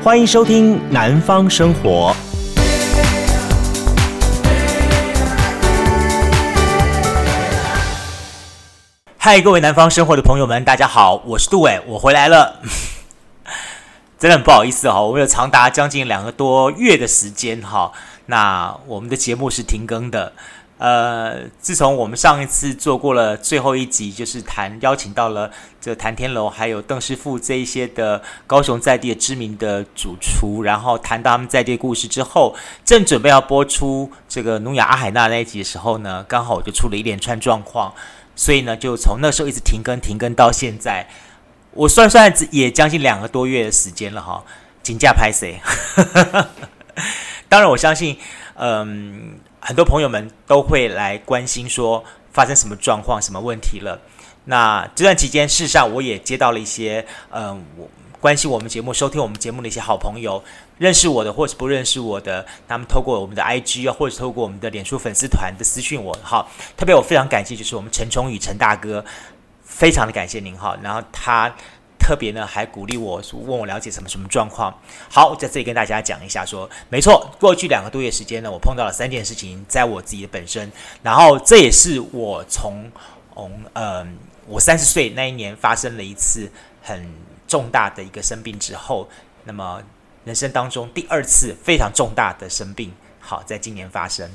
欢迎收听《南方生活》。嗨，各位南方生活的朋友们，大家好，我是杜伟，我回来了。真的很不好意思哈，我们有长达将近两个多月的时间哈，那我们的节目是停更的。呃，自从我们上一次做过了最后一集，就是谈邀请到了这个谭天楼还有邓师傅这一些的高雄在地的知名的主厨，然后谈到他们在地的故事之后，正准备要播出这个努亚阿海娜那一集的时候呢，刚好我就出了一连串状况，所以呢，就从那时候一直停更停更到现在，我算算也将近两个多月的时间了哈，请假拍谁？当然，我相信，嗯。很多朋友们都会来关心，说发生什么状况、什么问题了。那这段期间，事实上我也接到了一些，嗯，我关心我们节目、收听我们节目的一些好朋友，认识我的或是不认识我的，他们透过我们的 IG 啊，或者透过我们的脸书粉丝团的私讯我，好，特别我非常感谢，就是我们陈崇宇陈大哥，非常的感谢您哈。然后他。特别呢，还鼓励我，问我了解什么什么状况。好，在这里跟大家讲一下说，没错，过去两个多月时间呢，我碰到了三件事情，在我自己的本身，然后这也是我从从嗯，我三十岁那一年发生了一次很重大的一个生病之后，那么人生当中第二次非常重大的生病，好，在今年发生，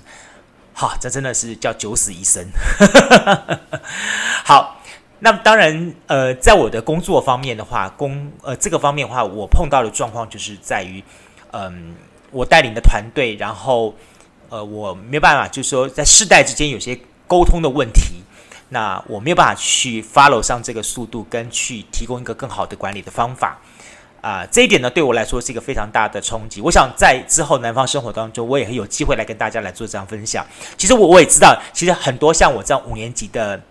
好，这真的是叫九死一生，好。那当然，呃，在我的工作方面的话，工呃这个方面的话，我碰到的状况就是在于，嗯、我带领的团队，然后呃，我没有办法，就是说在世代之间有些沟通的问题，那我没有办法去 follow 上这个速度，跟去提供一个更好的管理的方法，啊、这一点呢，对我来说是一个非常大的冲击。我想在之后南方生活当中，我也很有机会来跟大家来做这样分享。其实我我也知道，其实很多像我这样五年级的。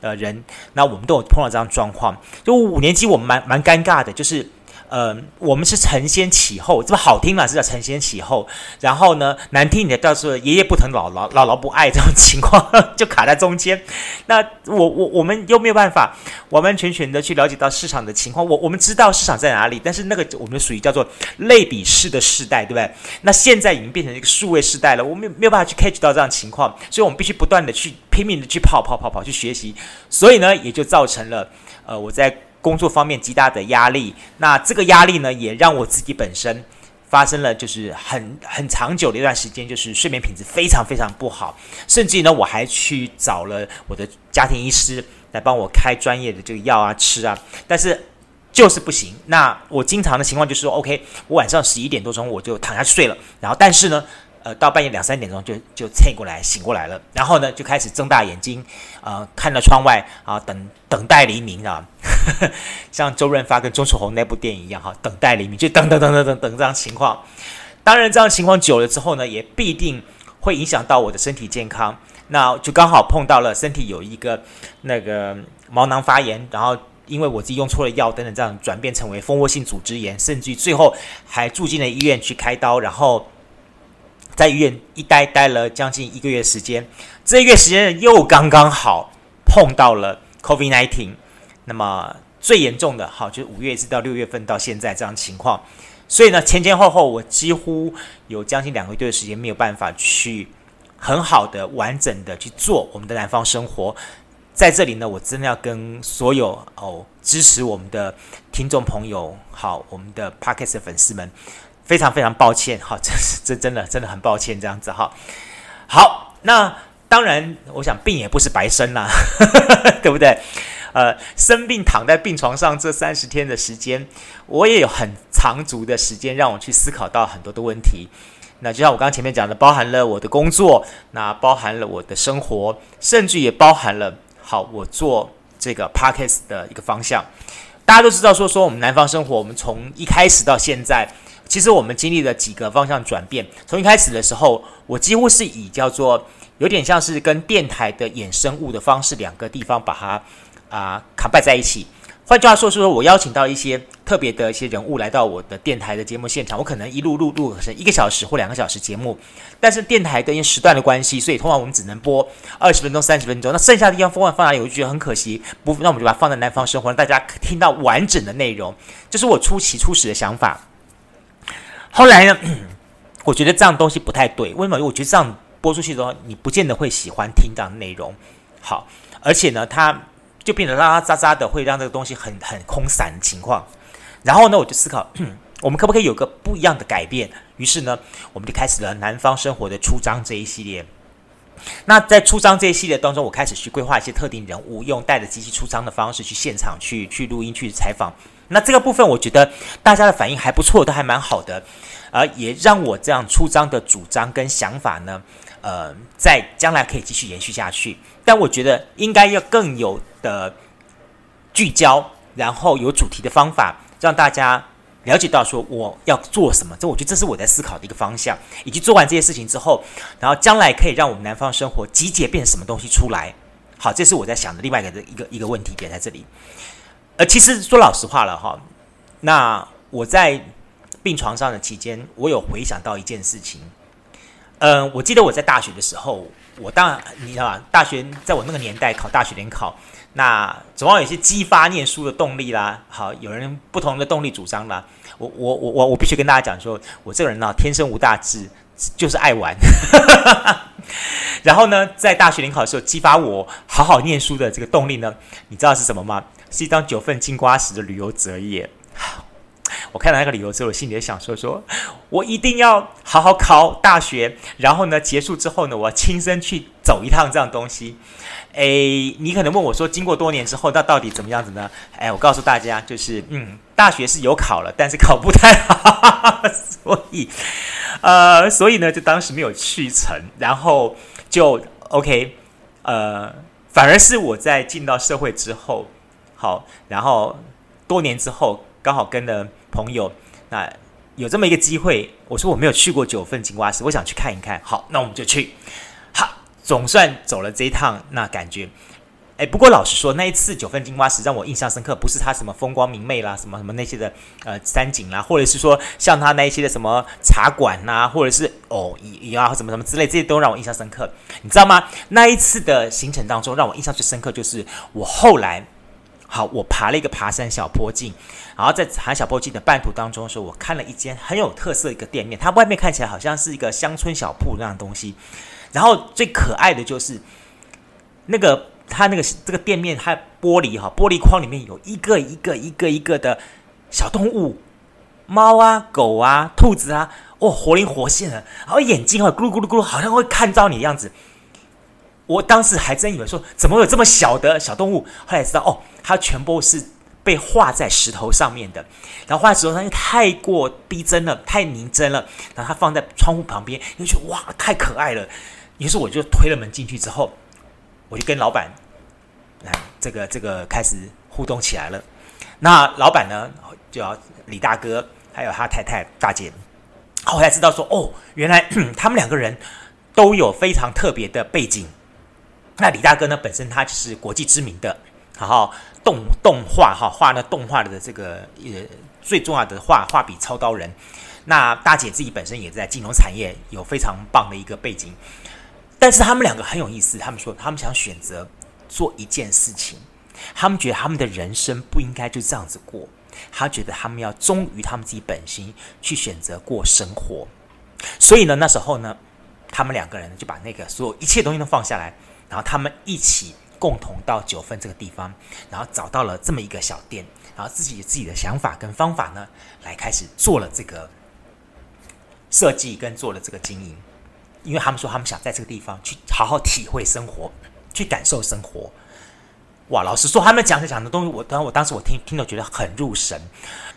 呃，人，那我们都有碰到这样状况。就五年级，我们蛮蛮尴尬的，就是，呃，我们是承先启后，这么好听嘛，是叫承先启后。然后呢，难听点叫做爷爷不疼姥姥，姥姥不爱，这种情况就卡在中间。那我 我我们又没有办法完完全全的去了解到市场的情况。我我们知道市场在哪里，但是那个我们属于叫做类比式的世代，对不对？那现在已经变成一个数位世代了，我们没有办法去 catch 到这样情况，所以我们必须不断的去。拼命的去跑跑跑跑去学习，所以呢，也就造成了呃我在工作方面极大的压力。那这个压力呢，也让我自己本身发生了就是很很长久的一段时间，就是睡眠品质非常非常不好。甚至呢，我还去找了我的家庭医师来帮我开专业的这个药啊吃啊，但是就是不行。那我经常的情况就是说，OK，我晚上十一点多钟我就躺下去睡了，然后但是呢。呃，到半夜两三点钟就就醒过来，醒过来了，然后呢，就开始睁大眼睛，呃，看着窗外啊，等等待黎明啊，像周润发跟钟楚红那部电影一样哈，等待黎明，就等等等等等等这样情况。当然，这样情况久了之后呢，也必定会影响到我的身体健康。那就刚好碰到了身体有一个那个毛囊发炎，然后因为我自己用错了药等等，这样转变成为蜂窝性组织炎，甚至最后还住进了医院去开刀，然后。在医院一待待了将近一个月时间，这一个月时间又刚刚好碰到了 COVID-19，那么最严重的好就是五月一直到六月份到现在这样情况，所以呢前前后后我几乎有将近两个月的时间没有办法去很好的完整的去做我们的南方生活，在这里呢我真的要跟所有哦支持我们的听众朋友好我们的 Podcast 的粉丝们。非常非常抱歉，哈，这是这真的真的很抱歉，这样子哈。好，那当然，我想病也不是白生啦，对不对？呃，生病躺在病床上这三十天的时间，我也有很长足的时间让我去思考到很多的问题。那就像我刚前面讲的，包含了我的工作，那包含了我的生活，甚至也包含了好我做这个 parkes 的一个方向。大家都知道，说说我们南方生活，我们从一开始到现在。其实我们经历了几个方向转变。从一开始的时候，我几乎是以叫做有点像是跟电台的衍生物的方式，两个地方把它啊卡拜在一起。换句话说，是说我邀请到一些特别的一些人物来到我的电台的节目现场，我可能一路录录成一个小时或两个小时节目。但是电台的因为时段的关系，所以通常我们只能播二十分钟、三十分钟。那剩下的地方放放哪里？我就觉得很可惜。不，那我们就把它放在南方生活，让大家听到完整的内容。这，是我初期初始的想法。后来呢，我觉得这样东西不太对。为什么？我觉得这样播出去的话，你不见得会喜欢听这样的内容。好，而且呢，它就变得拉拉杂杂的，会让这个东西很很空散的情况。然后呢，我就思考，我们可不可以有个不一样的改变？于是呢，我们就开始了南方生活的出张这一系列。那在出张这一系列当中，我开始去规划一些特定人物，用带着机器出张的方式去现场去去录音去采访。那这个部分，我觉得大家的反应还不错，都还蛮好的，而、也让我这样出张的主张跟想法呢，呃，在将来可以继续延续下去。但我觉得应该要更有的聚焦，然后有主题的方法，让大家了解到说我要做什么。这我觉得这是我在思考的一个方向。以及做完这些事情之后，然后将来可以让我们南方生活集结变成什么东西出来。好，这是我在想的另外一个的一个一个问题点在这里。呃，其实说老实话了哈，那我在病床上的期间，我有回想到一件事情。嗯、呃，我记得我在大学的时候，我当然你知道吧，大学在我那个年代考大学联考，那总要有一些激发念书的动力啦。好，有人不同的动力主张啦。我我我我我必须跟大家讲说，我这个人呢，天生无大志，就是爱玩。然后呢，在大学联考的时候，激发我好好念书的这个动力呢，你知道是什么吗？是一张九份金瓜石的旅游折页。我看到那个旅游之后，我心里就想说：说我一定要好好考大学，然后呢，结束之后呢，我要亲身去走一趟这样东西。诶，你可能问我说，经过多年之后，那到底怎么样子呢？诶，我告诉大家，就是嗯，大学是有考了，但是考不太好，所以呃，所以呢，就当时没有去成，然后就 OK，呃，反而是我在进到社会之后。好，然后多年之后，刚好跟了朋友，那有这么一个机会，我说我没有去过九份金瓜石，我想去看一看。好，那我们就去。好，总算走了这一趟，那感觉，哎，不过老实说，那一次九份金瓜石让我印象深刻，不是它什么风光明媚啦，什么什么那些的呃山景啦，或者是说像它那一些的什么茶馆呐、或者是哦也啊什么什么之类，这些都让我印象深刻。你知道吗？那一次的行程当中，让我印象最深刻就是我后来。好，我爬了一个爬山小坡径，然后在爬小坡径的半途当中的时候，我看了一间很有特色一个店面，它外面看起来好像是一个乡村小铺那样的东西，然后最可爱的就是那个它那个这个店面，它玻璃哈玻璃框里面有一个一个一个一个的小动物，猫啊狗啊兔子啊，哦活灵活现的，然后眼睛啊咕噜咕噜咕噜，好像会看到你的样子。我当时还真以为说，怎么有这么小的小动物？后来知道哦，它全部是被画在石头上面的。然后画在石头上，面太过逼真了，太拟真了。然后它放在窗户旁边，又觉得哇，太可爱了。于是我就推了门进去之后，我就跟老板，来这个这个开始互动起来了。那老板呢，就要李大哥，还有他太太大姐，后来知道说哦，原来他们两个人都有非常特别的背景。那李大哥呢，本身他就是国际知名的，然后动动画哈画那动画的这个呃最重要的画画笔操刀人。那大姐自己本身也在金融产业有非常棒的一个背景，但是他们两个很有意思，他们说他们想选择做一件事情，他们觉得他们的人生不应该就这样子过，他觉得他们要忠于他们自己本心去选择过生活。所以呢，那时候呢，他们两个人就把那个所有一切东西都放下来。然后他们一起共同到九份这个地方，然后找到了这么一个小店，然后自己有自己的想法跟方法呢，来开始做了这个设计跟做了这个经营。因为他们说他们想在这个地方去好好体会生活，去感受生活。哇，老实说，他们讲的讲的东西，我当我当时我听听了觉得很入神。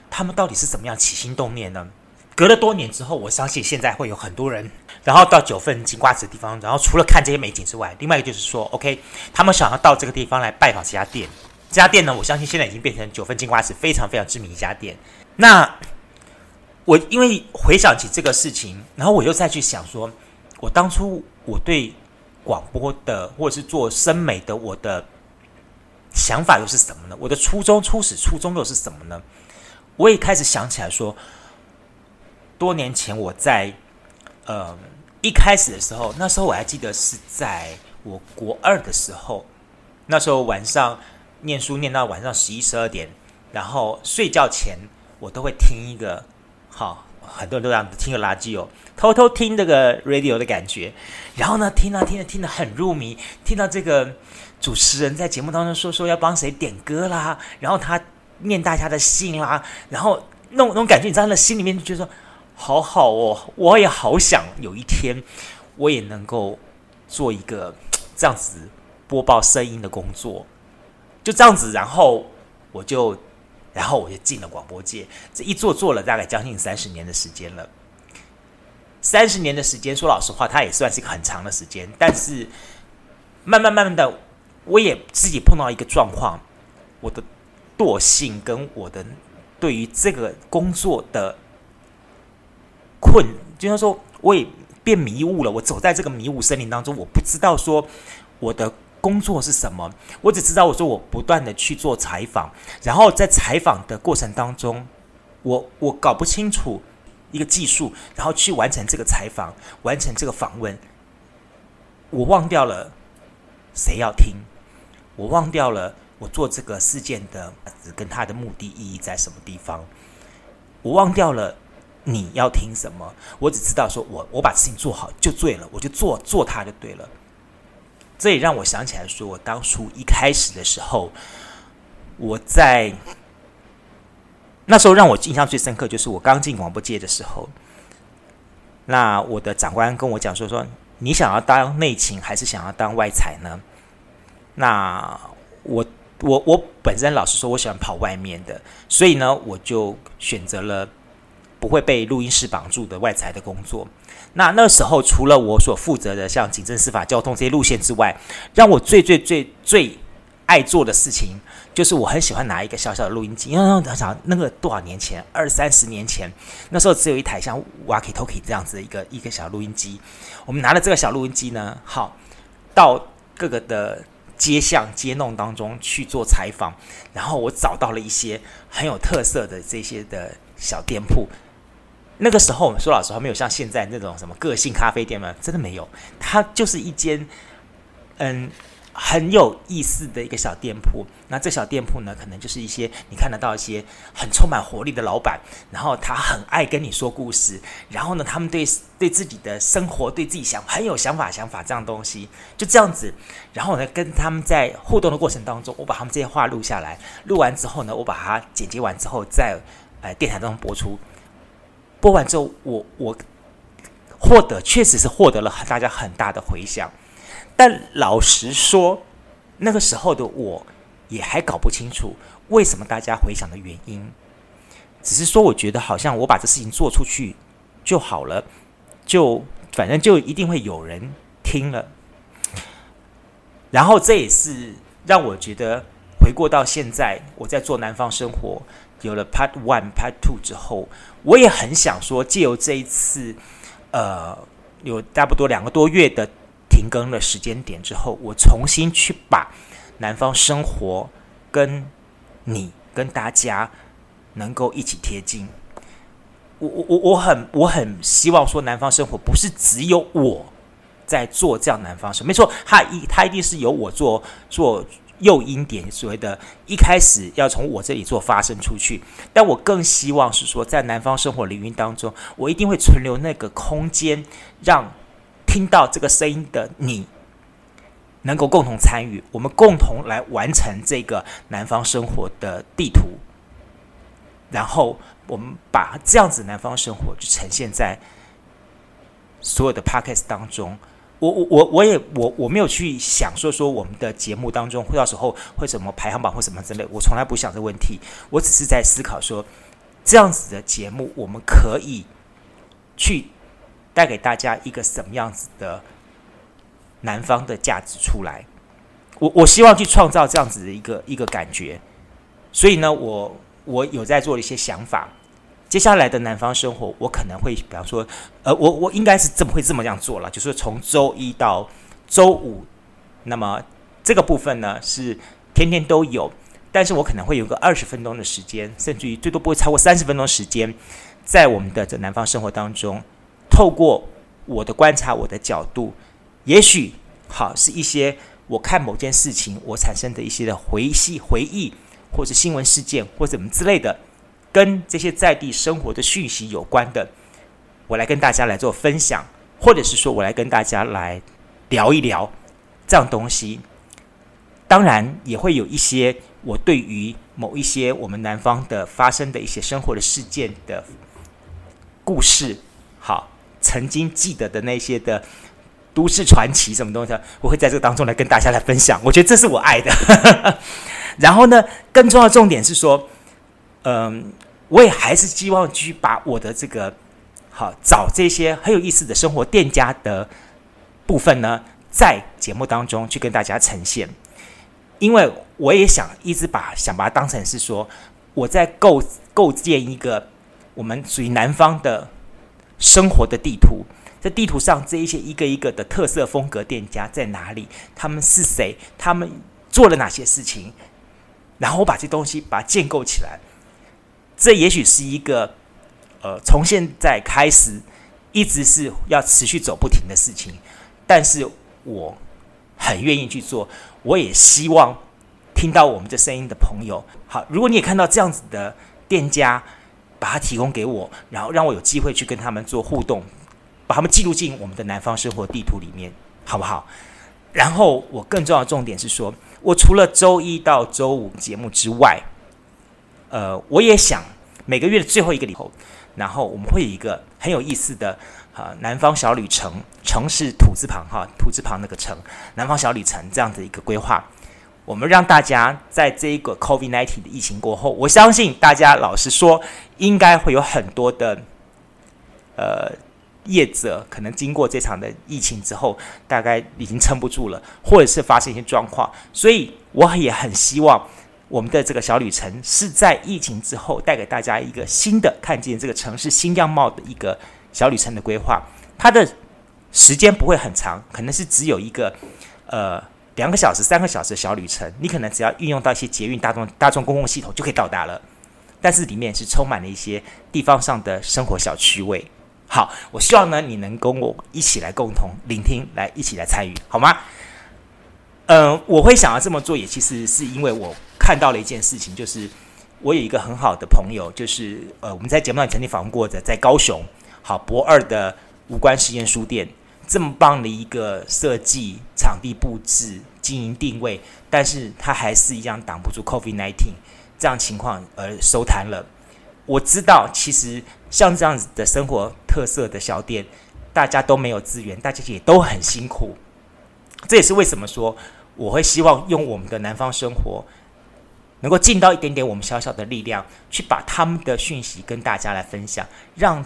他们到底是怎么样起心动念呢？隔了多年之后，我相信现在会有很多人，然后到九份金瓜子的地方，然后除了看这些美景之外，另外一个就是说，OK，他们想要到这个地方来拜访这家店。这家店呢，我相信现在已经变成九份金瓜子非常非常知名一家店。那我因为回想起这个事情，然后我又再去想说，我当初我对广播的或者是做声美的我的想法又是什么呢？我的初衷、初始初衷又是什么呢？我也开始想起来说。多年前，我在呃一开始的时候，那时候我还记得是在我国二的时候，那时候晚上念书念到晚上十一十二点，然后睡觉前我都会听一个好很多人都这样听个垃圾哦，偷偷听这个 radio 的感觉。然后呢，听啊听啊听得很入迷，听到这个主持人在节目当中说说要帮谁点歌啦，然后他念大家的信啦，然后那种那种感觉，你知道，那心里面就觉得说好好哦，我也好想有一天我也能够做一个这样子播报声音的工作，就这样子，然后我就。然后我就进了广播界，这一做做了大概将近三十年的时间了。三十年的时间，说老实话，它也算是一个很长的时间。但是慢慢慢慢的，我也自己碰到一个状况，我的惰性跟我的对于这个工作的困，就像说我也变迷雾了。我走在这个迷雾森林当中，我不知道说我的。工作是什么？我只知道，我说我不断的去做采访，然后在采访的过程当中，我我搞不清楚一个技术，然后去完成这个采访，完成这个访问，我忘掉了谁要听，我忘掉了我做这个事件的跟他的目的意义在什么地方，我忘掉了你要听什么，我只知道说我我把事情做好就对了，我就做做它就对了。这也让我想起来，说我当初一开始的时候，我在那时候让我印象最深刻，就是我刚进广播界的时候，那我的长官跟我讲说：“说你想要当内勤还是想要当外采呢？”那我我我本身老实说，我喜欢跑外面的，所以呢，我就选择了不会被录音室绑住的外采的工作。那那时候，除了我所负责的像警政、司法、交通这些路线之外，让我最最最最爱做的事情，就是我很喜欢拿一个小小的录音机。因为我想，那个多少年前，二三十年前，那时候只有一台像 walkie-talkie 这样子的一个一个小录音机。我们拿了这个小录音机呢，好到各个的街巷街弄当中去做采访，然后我找到了一些很有特色的这些的小店铺。那个时候，我们说老实话，没有像现在那种什么个性咖啡店嘛，真的没有。它就是一间，嗯，很有意思的一个小店铺。那这小店铺呢，可能就是一些你看得到一些很充满活力的老板，然后他很爱跟你说故事，然后呢，他们对对自己的生活、对自己想很有想法、想法这样东西，就这样子。然后呢，跟他们在互动的过程当中，我把他们这些话录下来，录完之后呢，我把它剪辑完之后，在呃电台当中播出。播完之后，我我获得确实是获得了大家很大的回响，但老实说，那个时候的我也还搞不清楚为什么大家回响的原因，只是说我觉得好像我把这事情做出去就好了，就反正就一定会有人听了，然后这也是让我觉得回过到现在我在做南方生活。有了 Part One、Part Two 之后，我也很想说，借由这一次，呃，有差不多两个多月的停更的时间点之后，我重新去把南方生活跟你跟大家能够一起贴近。我我我我很我很希望说，南方生活不是只有我在做这样南方声，没错，他一他一定是由我做做。诱因点所谓的，一开始要从我这里做发声出去，但我更希望是说，在南方生活领域当中，我一定会存留那个空间，让听到这个声音的你能够共同参与，我们共同来完成这个南方生活的地图，然后我们把这样子南方生活就呈现在所有的 Podcast 当中。我我我我也我我没有去想说说我们的节目当中会到时候会什么排行榜或什么之类，我从来不想这问题，我只是在思考说这样子的节目我们可以去带给大家一个什么样子的南方的价值出来，我我希望去创造这样子的一个一个感觉，所以呢，我我有在做一些想法。接下来的南方生活，我可能会，比方说，呃，我我应该是这么会这么样做了，就是从周一到周五，那么这个部分呢是天天都有，但是我可能会有个二十分钟的时间，甚至于最多不会超过三十分钟时间，在我们的这南方生活当中，透过我的观察，我的角度，也许好是一些我看某件事情我产生的一些的回忆、回忆，或者新闻事件或者什么之类的。跟这些在地生活的讯息有关的，我来跟大家来做分享，或者是说我来跟大家来聊一聊这样东西。当然，也会有一些我对于某一些我们南方的发生的一些生活的事件的故事，好，曾经记得的那些的。都市传奇什么东西，我会在这个当中来跟大家来分享。我觉得这是我爱的。然后呢，更重要的重点是说，嗯，我也还是希望继续把我的这个好找这些很有意思的生活店家的部分呢，在节目当中去跟大家呈现。因为我也想一直把想把它当成是说，我在构构建一个我们属于南方的生活的地图。在地图上，这一些一个一个的特色风格店家在哪里？他们是谁？他们做了哪些事情？然后我把这东西把它建构起来。这也许是一个呃，从现在开始一直是要持续走不停的事情。但是我很愿意去做。我也希望听到我们这声音的朋友，好，如果你也看到这样子的店家，把它提供给我，然后让我有机会去跟他们做互动。把他们记录进我们的南方生活地图里面，好不好？然后我更重要的重点是说，我除了周一到周五节目之外，呃，我也想每个月的最后一个礼拜，然后我们会有一个很有意思的啊、南方小旅程，城市土字旁哈，土字旁那个城，南方小旅程这样的一个规划。我们让大家在这一个 COVID-19 的疫情过后，我相信大家老实说，应该会有很多的呃。业者可能经过这场的疫情之后，大概已经撑不住了，或者是发生一些状况，所以我也很希望我们的这个小旅程是在疫情之后带给大家一个新的看见这个城市新样貌的一个小旅程的规划。它的时间不会很长，可能是只有一个呃两个小时、三个小时的小旅程，你可能只要运用到一些捷运、大众大众公共系统就可以到达了。但是里面是充满了一些地方上的生活小趣味。好，我希望呢，你能跟我一起来共同聆听，来一起来参与，好吗？嗯、我会想要这么做，也其实是因为我看到了一件事情，就是我有一个很好的朋友，就是呃，我们在节目上曾经访问过的，在高雄，好博二的无关实验书店，这么棒的一个设计、场地布置、经营定位，但是他还是一样挡不住 COVID-19 这样情况而收摊了。我知道，其实像这样子的生活特色的小店，大家都没有资源，大家也都很辛苦。这也是为什么说我会希望用我们的南方生活，能够尽到一点点我们小小的力量，去把他们的讯息跟大家来分享，让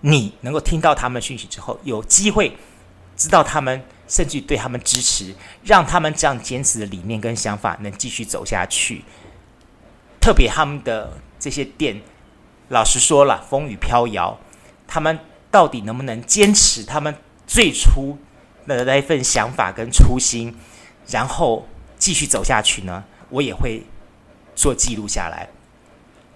你能够听到他们的讯息之后，有机会知道他们，甚至对他们支持，让他们这样坚持的理念跟想法能继续走下去。特别他们的这些店。老实说了，风雨飘摇，他们到底能不能坚持他们最初的那一份想法跟初心，然后继续走下去呢？我也会做记录下来。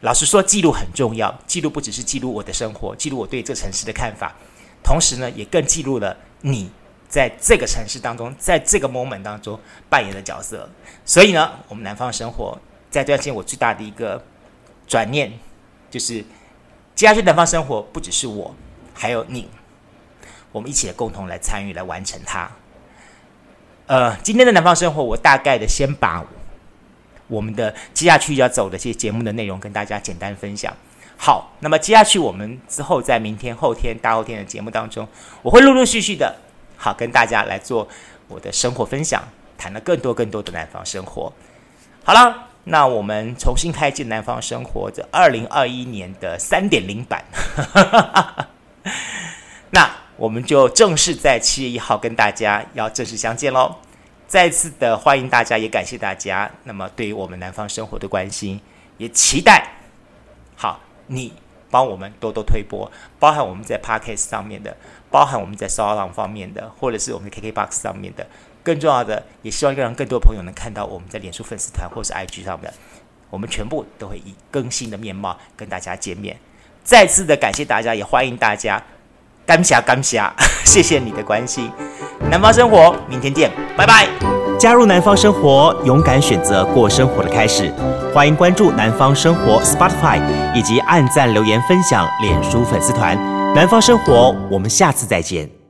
老实说，记录很重要，记录不只是记录我的生活，记录我对这个城市的看法，同时呢，也更记录了你在这个城市当中，在这个 moment 当中扮演的角色。所以呢，我们南方生活在这段时间，我最大的一个转念。就是接下去南方生活，不只是我，还有你，我们一起来共同来参与，来完成它。呃，今天的南方生活，我大概的先把我们的接下去要走的这些节目的内容跟大家简单分享。好，那么接下去我们之后在明天、后天、大后天的节目当中，我会陆陆续续的，好跟大家来做我的生活分享，谈了更多更多的南方生活。好了。那我们重新开启南方生活这二零二一年的三点零版，那我们就正式在七月一号跟大家要正式相见喽！再次的欢迎大家，也感谢大家。那么对于我们南方生活的关心，也期待好你帮我们多多推播，包含我们在 Podcast 上面的，包含我们在 SoundOn 方面的，或者是我们的 KKBox 上面的。更重要的，也希望让更多朋友能看到我们在脸书粉丝团或是 IG 上面，我们全部都会以更新的面貌跟大家见面。再次的感谢大家，也欢迎大家，感谢感谢，谢谢你的关心。南方生活，明天见，拜拜。加入南方生活，勇敢选择过生活的开始。欢迎关注南方生活 Spotify，以及按赞留言分享脸书粉丝团。南方生活，我们下次再见。